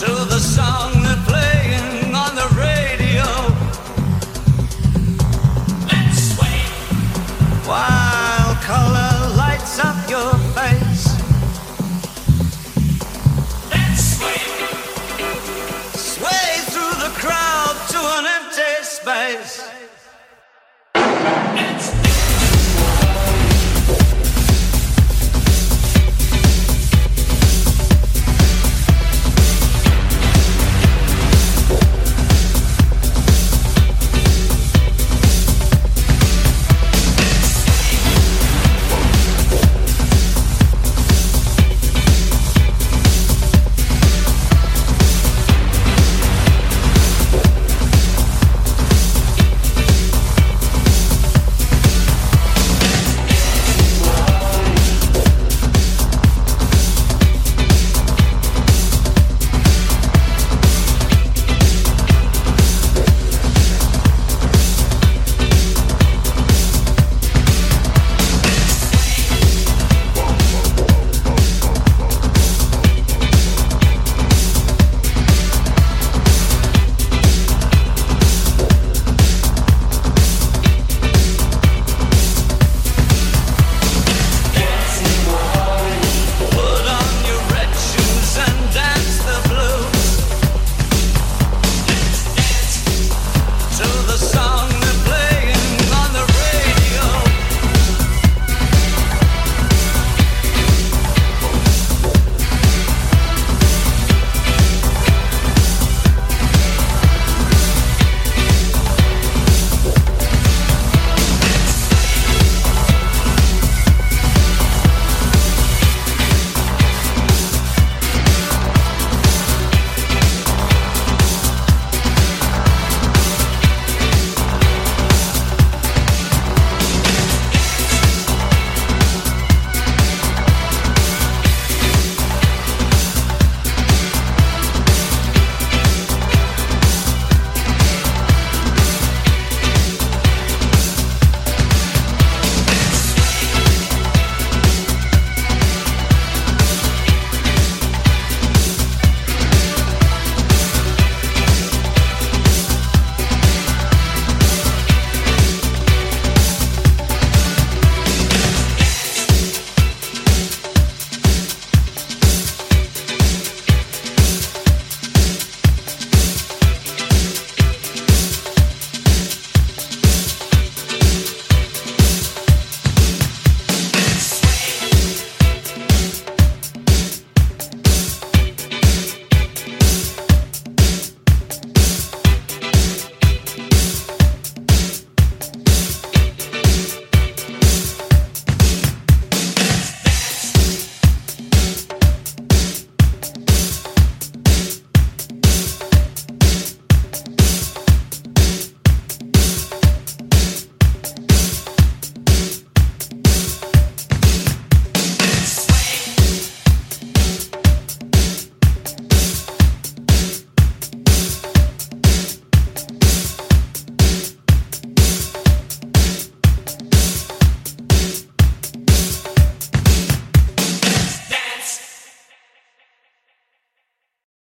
to the song